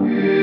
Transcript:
Yeah.